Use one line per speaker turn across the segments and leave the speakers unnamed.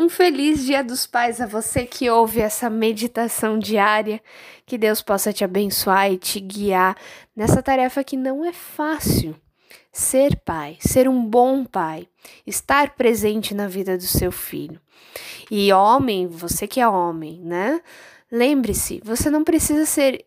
Um feliz Dia dos Pais a você que ouve essa meditação diária. Que Deus possa te abençoar e te guiar nessa tarefa que não é fácil. Ser pai, ser um bom pai, estar presente na vida do seu filho. E homem, você que é homem, né? Lembre-se, você não precisa ser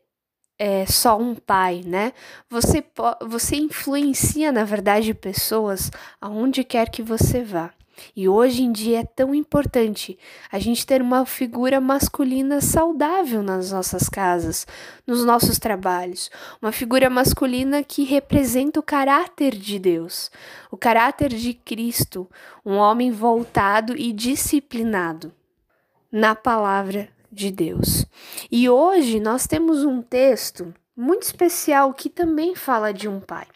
é, só um pai, né? Você, você influencia, na verdade, pessoas aonde quer que você vá. E hoje em dia é tão importante a gente ter uma figura masculina saudável nas nossas casas, nos nossos trabalhos. Uma figura masculina que representa o caráter de Deus, o caráter de Cristo, um homem voltado e disciplinado na palavra de Deus. E hoje nós temos um texto muito especial que também fala de um pai.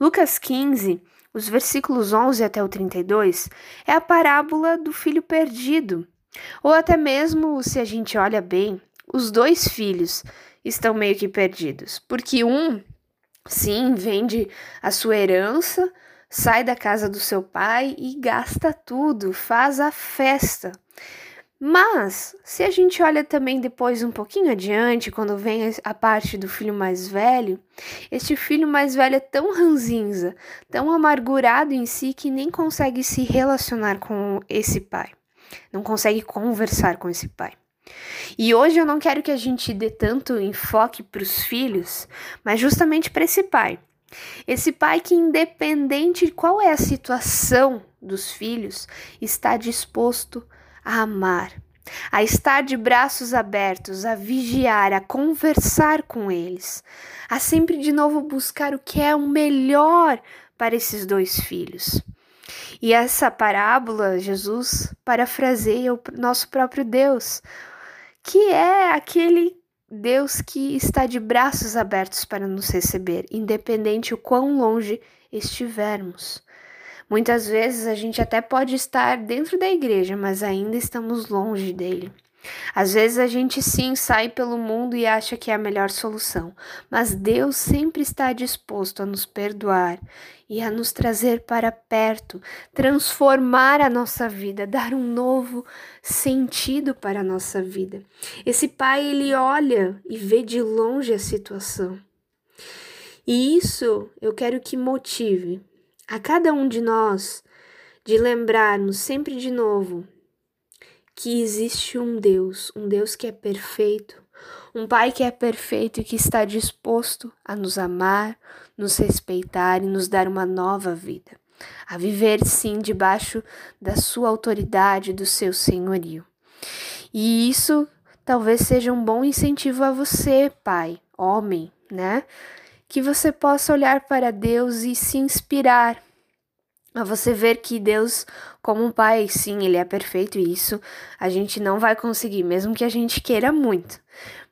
Lucas 15, os versículos 11 até o 32, é a parábola do filho perdido. Ou até mesmo, se a gente olha bem, os dois filhos estão meio que perdidos, porque um, sim, vende a sua herança, sai da casa do seu pai e gasta tudo, faz a festa. Mas, se a gente olha também depois um pouquinho adiante, quando vem a parte do filho mais velho, este filho mais velho é tão ranzinza, tão amargurado em si que nem consegue se relacionar com esse pai, não consegue conversar com esse pai. E hoje eu não quero que a gente dê tanto enfoque para os filhos, mas justamente para esse pai. Esse pai que, independente de qual é a situação dos filhos, está disposto a a amar, a estar de braços abertos, a vigiar, a conversar com eles, a sempre de novo buscar o que é o melhor para esses dois filhos. E essa parábola, Jesus parafraseia o nosso próprio Deus, que é aquele Deus que está de braços abertos para nos receber, independente o quão longe estivermos. Muitas vezes a gente até pode estar dentro da igreja, mas ainda estamos longe dele. Às vezes a gente sim sai pelo mundo e acha que é a melhor solução, mas Deus sempre está disposto a nos perdoar e a nos trazer para perto, transformar a nossa vida, dar um novo sentido para a nossa vida. Esse pai ele olha e vê de longe a situação. E isso eu quero que motive a cada um de nós de lembrarmos sempre de novo que existe um Deus, um Deus que é perfeito, um Pai que é perfeito e que está disposto a nos amar, nos respeitar e nos dar uma nova vida, a viver sim debaixo da sua autoridade, do seu senhorio. E isso talvez seja um bom incentivo a você, pai, homem, né? Que você possa olhar para Deus e se inspirar. A você ver que Deus, como um pai, sim, ele é perfeito e isso a gente não vai conseguir, mesmo que a gente queira muito.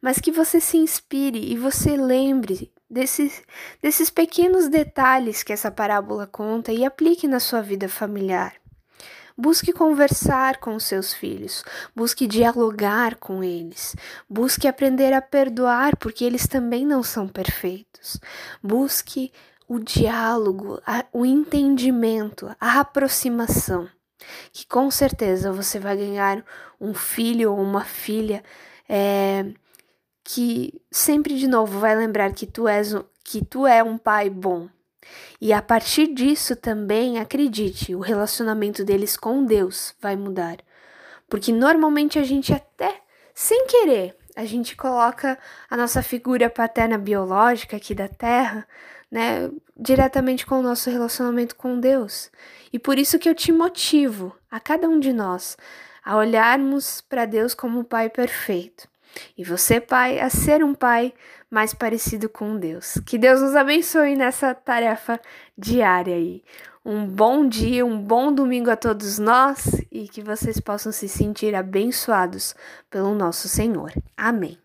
Mas que você se inspire e você lembre desses, desses pequenos detalhes que essa parábola conta e aplique na sua vida familiar. Busque conversar com seus filhos, busque dialogar com eles, busque aprender a perdoar, porque eles também não são perfeitos. Busque o diálogo, o entendimento, a aproximação, que com certeza você vai ganhar um filho ou uma filha é, que sempre de novo vai lembrar que tu és que tu é um pai bom, e a partir disso também, acredite, o relacionamento deles com Deus vai mudar. Porque normalmente a gente até sem querer, a gente coloca a nossa figura paterna biológica aqui da Terra, né, diretamente com o nosso relacionamento com Deus. E por isso que eu te motivo, a cada um de nós, a olharmos para Deus como um Pai perfeito. E você, pai, a ser um pai mais parecido com Deus. Que Deus nos abençoe nessa tarefa diária aí. Um bom dia, um bom domingo a todos nós e que vocês possam se sentir abençoados pelo nosso Senhor. Amém.